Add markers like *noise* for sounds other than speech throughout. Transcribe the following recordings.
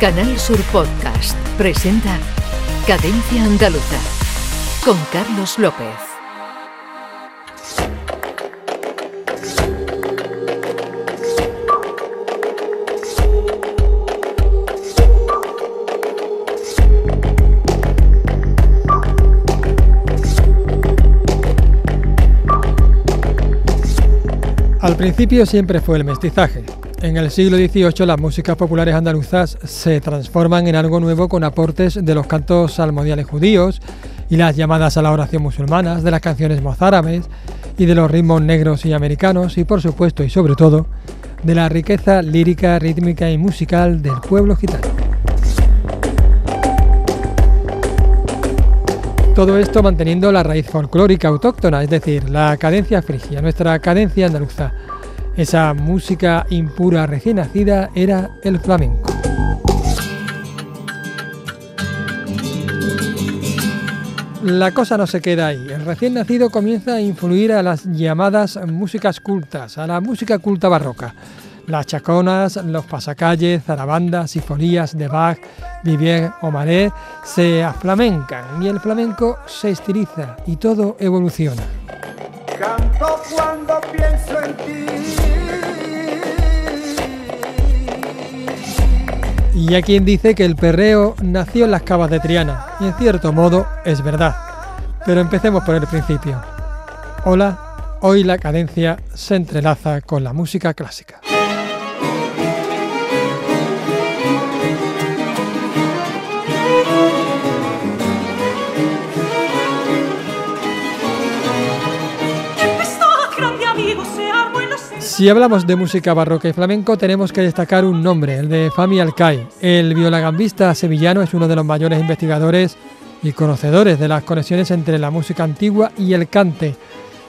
Canal Sur Podcast presenta Cadencia Andaluza con Carlos López. Al principio siempre fue el mestizaje, en el siglo XVIII las músicas populares andaluzas se transforman en algo nuevo con aportes de los cantos salmodiales judíos y las llamadas a la oración musulmanas, de las canciones mozárabes y de los ritmos negros y americanos y por supuesto y sobre todo de la riqueza lírica, rítmica y musical del pueblo gitano. Todo esto manteniendo la raíz folclórica autóctona, es decir, la cadencia frigia, nuestra cadencia andaluza esa música impura recién nacida era el flamenco. La cosa no se queda ahí. El recién nacido comienza a influir a las llamadas músicas cultas, a la música culta barroca. Las chaconas, los pasacalles, zarabandas, sinfonías de Bach, Vivier o Manet se aflamencan y el flamenco se estiliza y todo evoluciona. Canto cuando pienso en ti. Y hay quien dice que el perreo nació en las cavas de Triana, y en cierto modo es verdad. Pero empecemos por el principio. Hola, hoy la cadencia se entrelaza con la música clásica. Si hablamos de música barroca y flamenco, tenemos que destacar un nombre, el de Fami Alcai. El violagambista sevillano es uno de los mayores investigadores y conocedores de las conexiones entre la música antigua y el cante.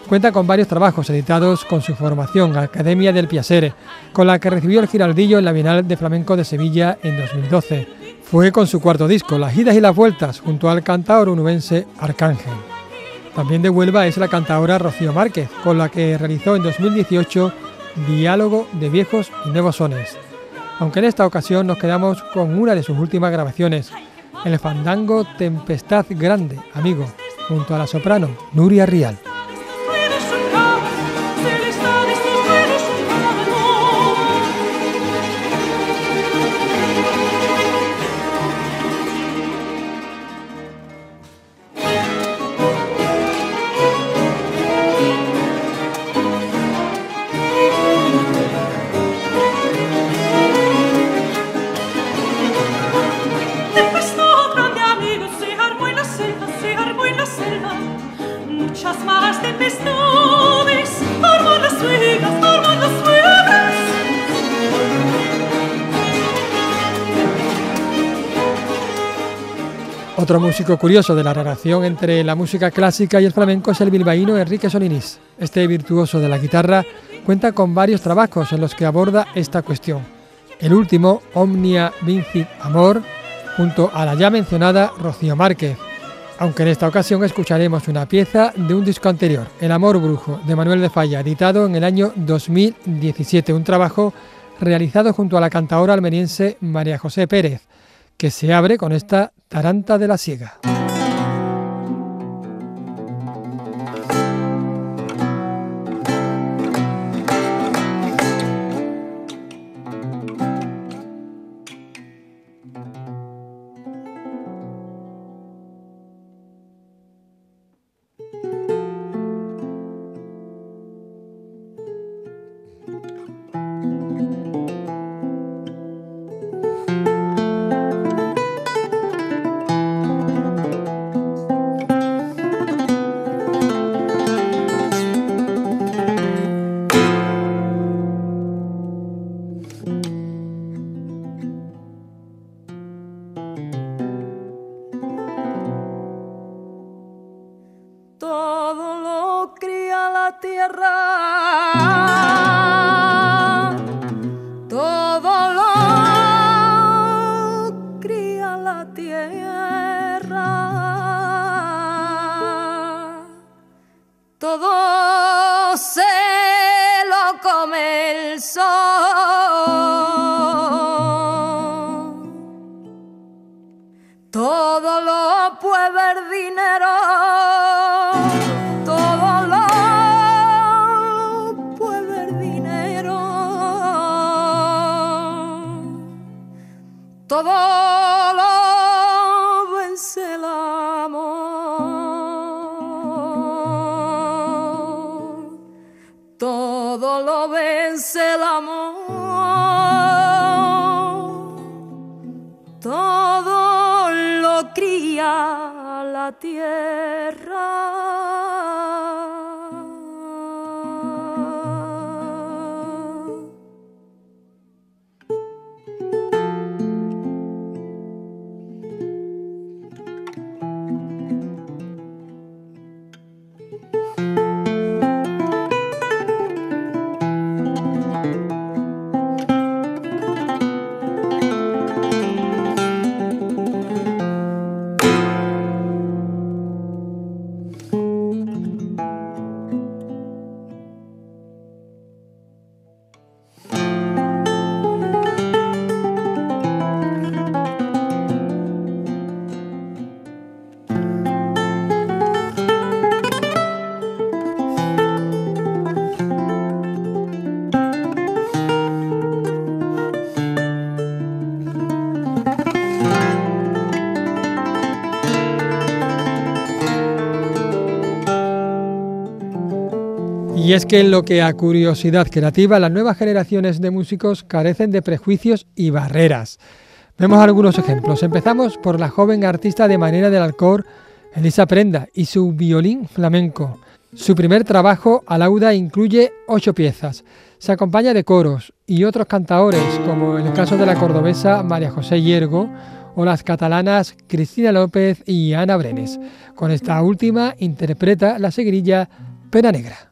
Cuenta con varios trabajos editados con su formación, Academia del Piacere, con la que recibió el Giraldillo en la Bienal de Flamenco de Sevilla en 2012. Fue con su cuarto disco, Las idas y las vueltas, junto al cantaor unubense Arcángel. También de Huelva es la cantadora Rocío Márquez, con la que realizó en 2018 diálogo de viejos y nuevos sones. Aunque en esta ocasión nos quedamos con una de sus últimas grabaciones, el fandango Tempestad Grande, amigo, junto a la soprano Nuria Rial. Otro músico curioso de la relación entre la música clásica y el flamenco es el bilbaíno Enrique Solinís. Este virtuoso de la guitarra cuenta con varios trabajos en los que aborda esta cuestión. El último, Omnia Vincit Amor, junto a la ya mencionada Rocío Márquez, aunque en esta ocasión escucharemos una pieza de un disco anterior, El Amor Brujo, de Manuel de Falla, editado en el año 2017, un trabajo realizado junto a la cantadora almeriense María José Pérez, que se abre con esta Taranta de la Siega. tierra. La tierra. Y es que en lo que a curiosidad creativa, las nuevas generaciones de músicos carecen de prejuicios y barreras. Vemos algunos ejemplos. Empezamos por la joven artista de Manera del Alcor, Elisa Prenda, y su violín flamenco. Su primer trabajo, Alauda, incluye ocho piezas. Se acompaña de coros y otros cantaores, como en el caso de la cordobesa María José Hiergo o las catalanas Cristina López y Ana Brenes. Con esta última interpreta la seguirilla Pena Negra.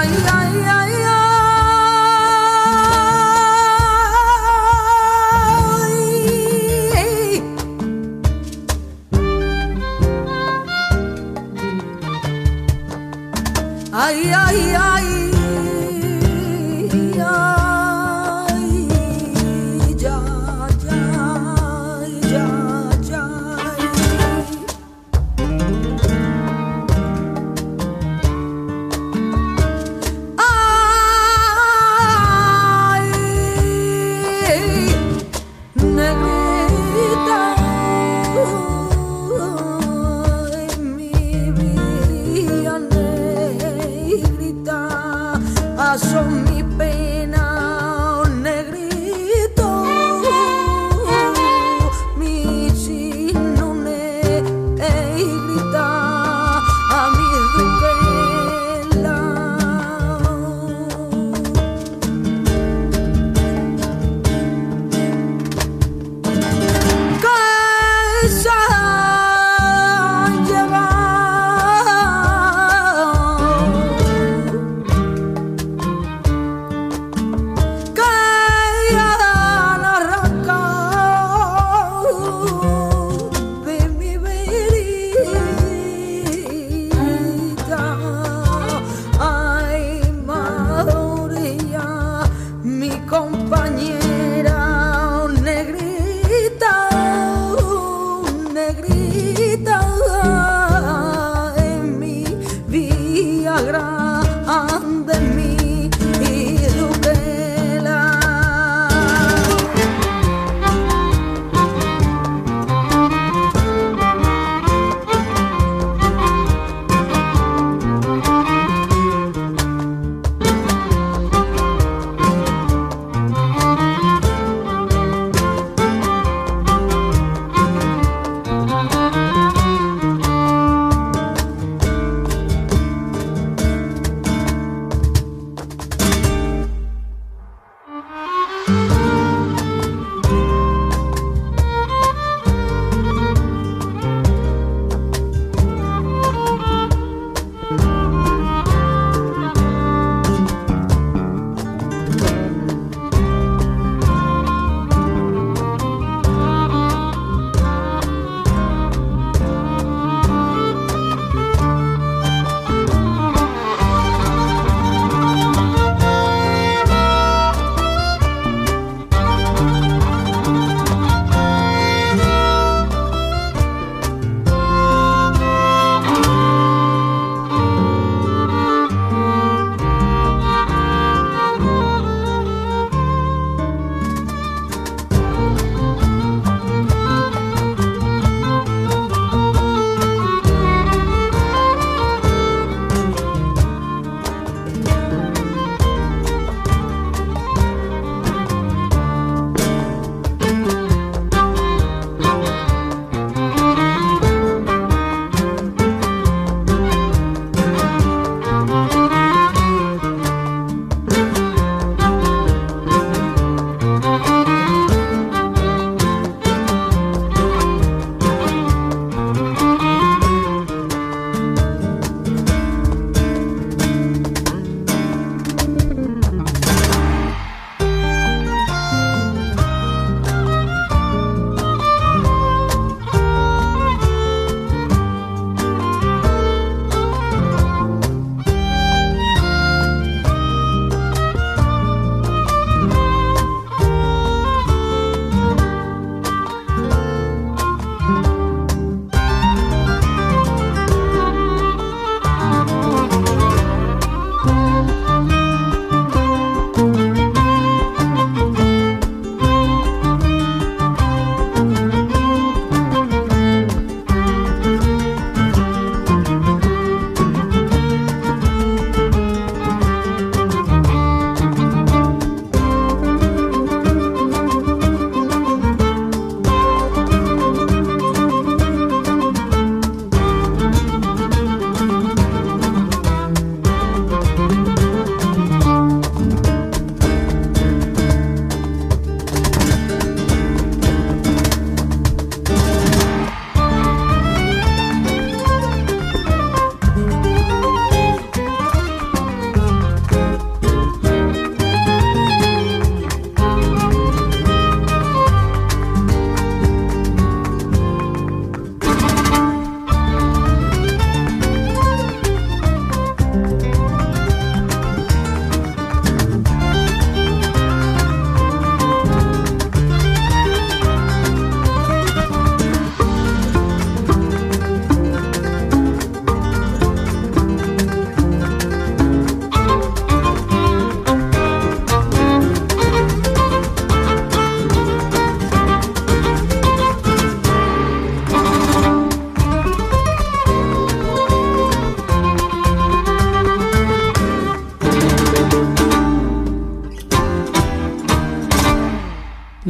ay, ay, ay.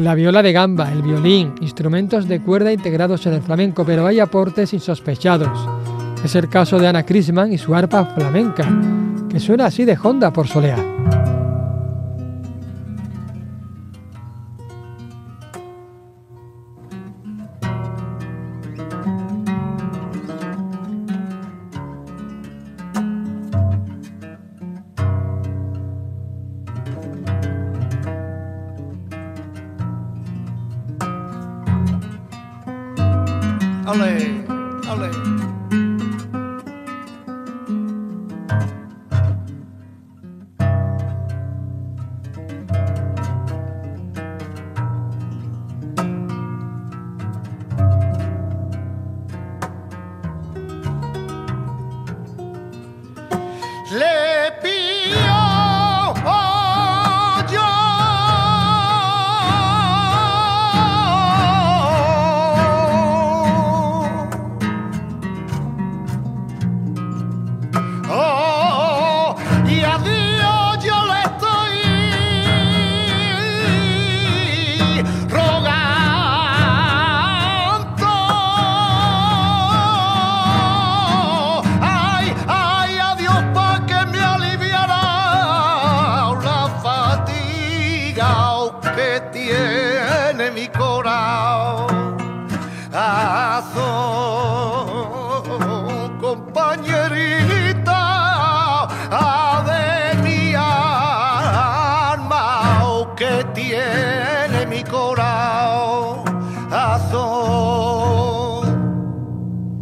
La viola de gamba, el violín, instrumentos de cuerda integrados en el flamenco, pero hay aportes insospechados. Es el caso de Ana Crisman y su arpa flamenca, que suena así de Honda por solear.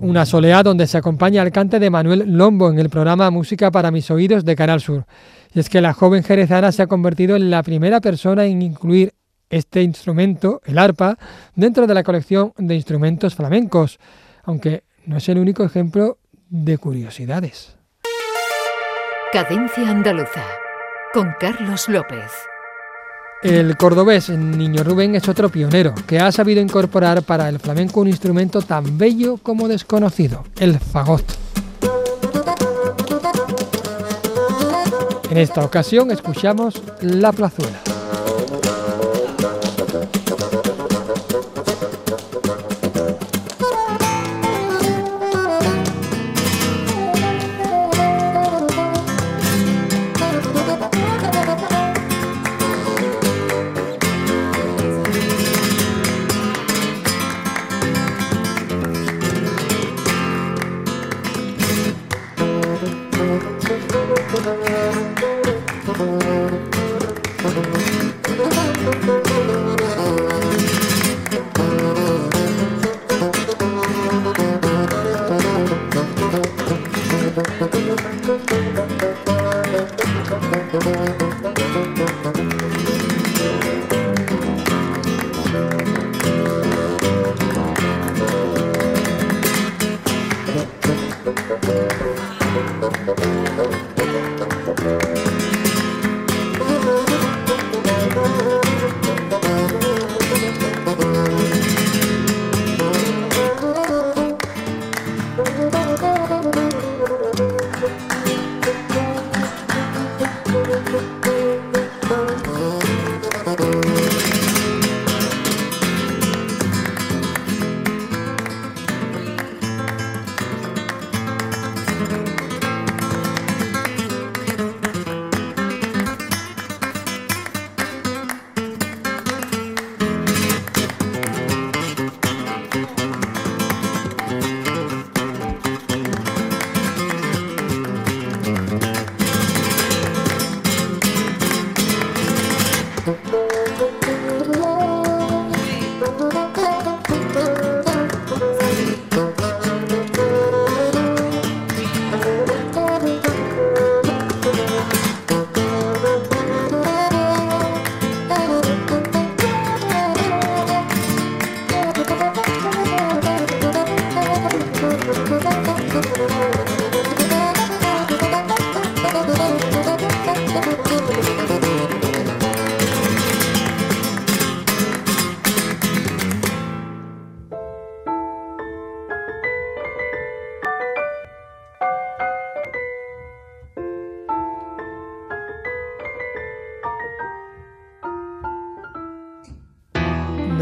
Una soleá donde se acompaña al cante de Manuel Lombo en el programa Música para mis oídos de Canal Sur. Y es que la joven jerezana se ha convertido en la primera persona en incluir este instrumento, el arpa, dentro de la colección de instrumentos flamencos, aunque no es el único ejemplo de curiosidades. Cadencia Andaluza con Carlos López. El cordobés Niño Rubén es otro pionero que ha sabido incorporar para el flamenco un instrumento tan bello como desconocido, el fagot. En esta ocasión escuchamos La Plazuela.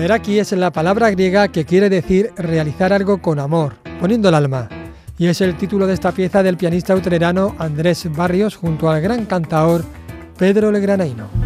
Meraki es la palabra griega que quiere decir realizar algo con amor, poniendo el alma. Y es el título de esta pieza del pianista utrerano Andrés Barrios junto al gran cantaor Pedro Legranaino.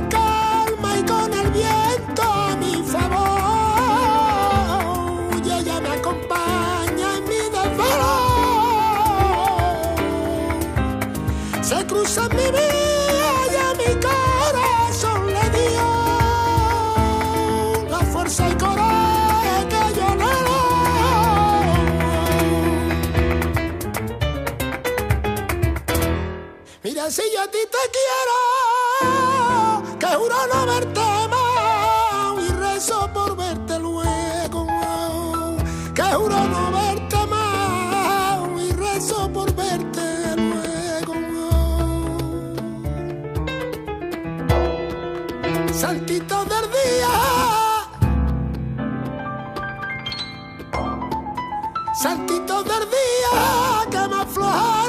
no verte más y rezo por verte luego, que juro no verte más y rezo por verte luego. Saltito del día. Saltito del día que me aflojara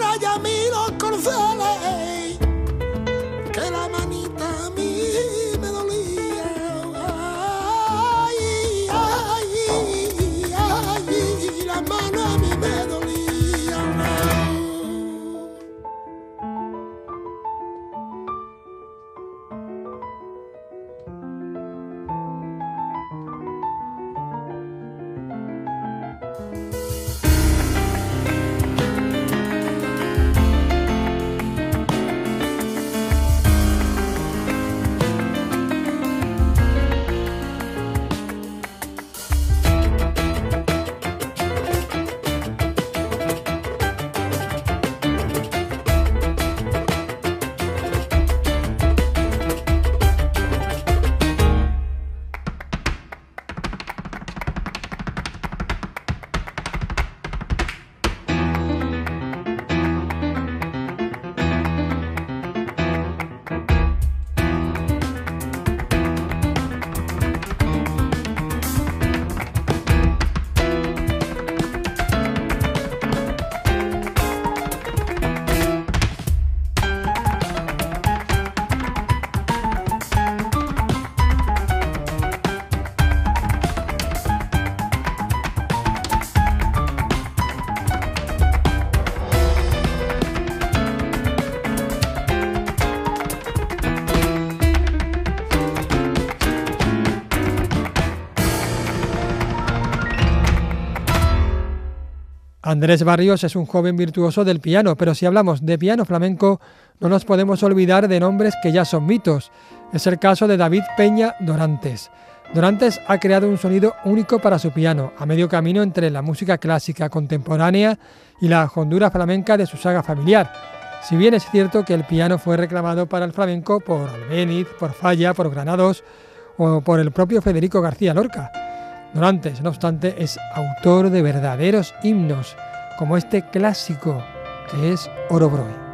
Andrés Barrios es un joven virtuoso del piano, pero si hablamos de piano flamenco, no nos podemos olvidar de nombres que ya son mitos. Es el caso de David Peña Dorantes. Dorantes ha creado un sonido único para su piano, a medio camino entre la música clásica contemporánea y la hondura flamenca de su saga familiar. Si bien es cierto que el piano fue reclamado para el flamenco por Albéniz, por Falla, por Granados o por el propio Federico García Lorca. Dorantes, no obstante, es autor de verdaderos himnos, como este clásico que es Orobroy.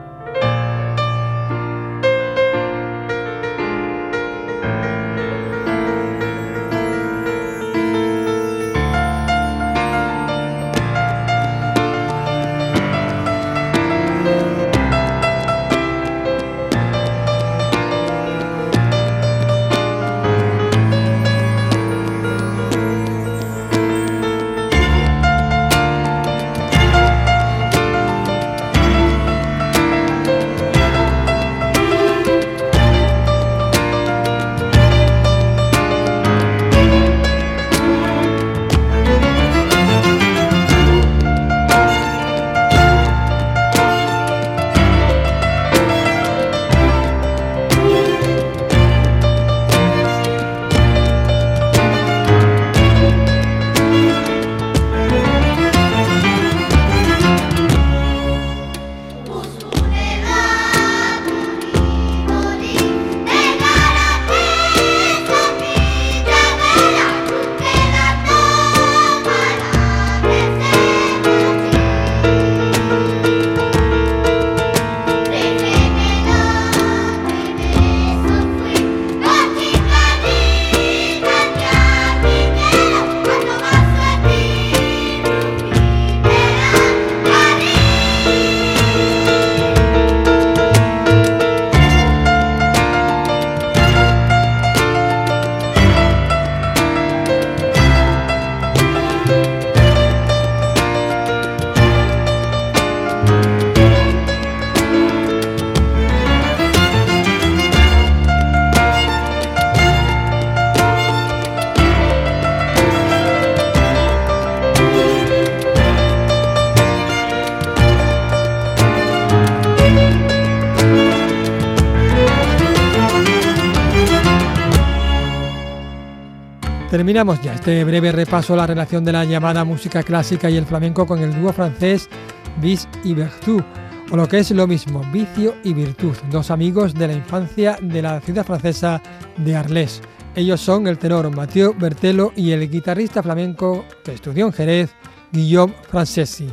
Terminamos ya este breve repaso a la relación de la llamada música clásica y el flamenco con el dúo francés Bis y Vertu, o lo que es lo mismo, vicio y virtud, dos amigos de la infancia de la ciudad francesa de Arles. Ellos son el tenor Mathieu Bertelo y el guitarrista flamenco que estudió en Jerez, Guillaume Francesi.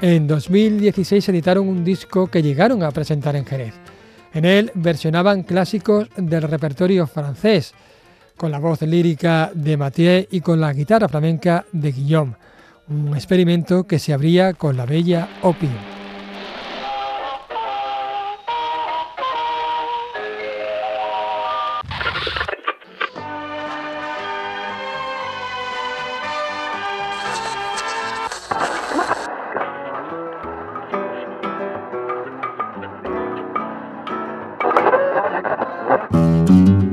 En 2016 editaron un disco que llegaron a presentar en Jerez. En él versionaban clásicos del repertorio francés, con la voz lírica de Mathieu y con la guitarra flamenca de Guillaume, un experimento que se abría con la bella Opium. *laughs*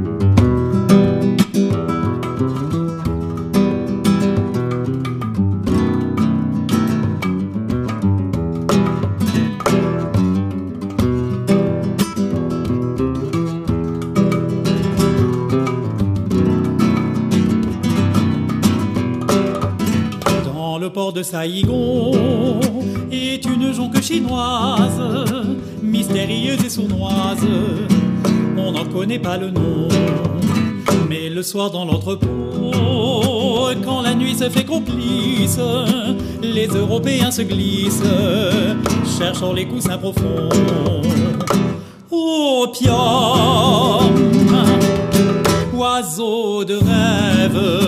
Saïgon est une jonque chinoise, mystérieuse et sournoise. On n'en connaît pas le nom, mais le soir dans l'entrepôt, quand la nuit se fait complice, les Européens se glissent, cherchant les coussins profonds. Opium, oiseau de rêve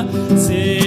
Sing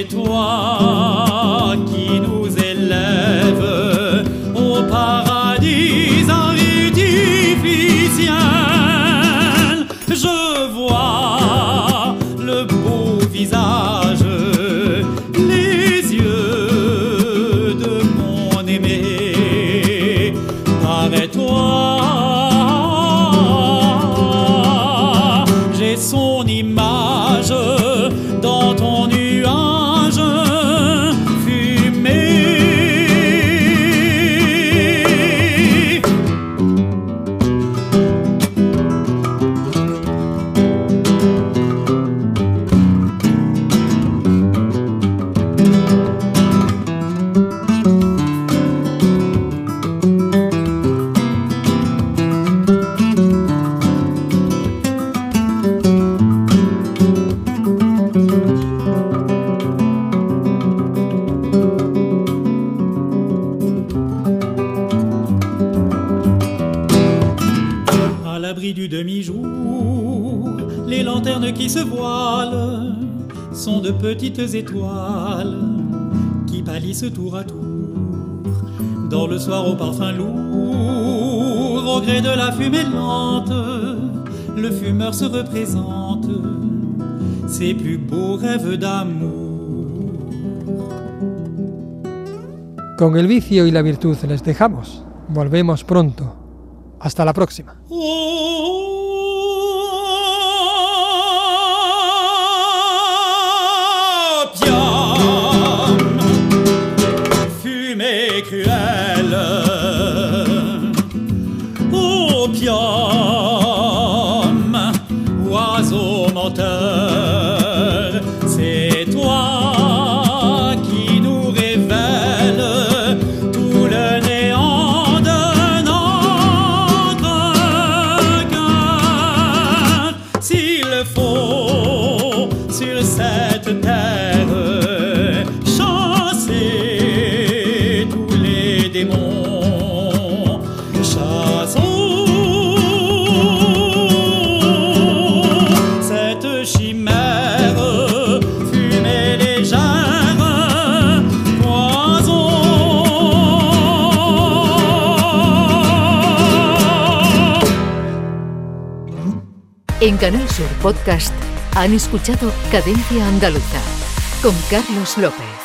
petites étoiles qui pâlissent tour à tour dans le soir au parfum lourd, au gré de la fumée lente, le fumeur se représente ses plus beaux rêves d'amour. Con el vicio y la virtud les dejamos. Volvemos pronto. Hasta la próxima. En Canal Sur Podcast han escuchado Cadencia Andaluza con Carlos López.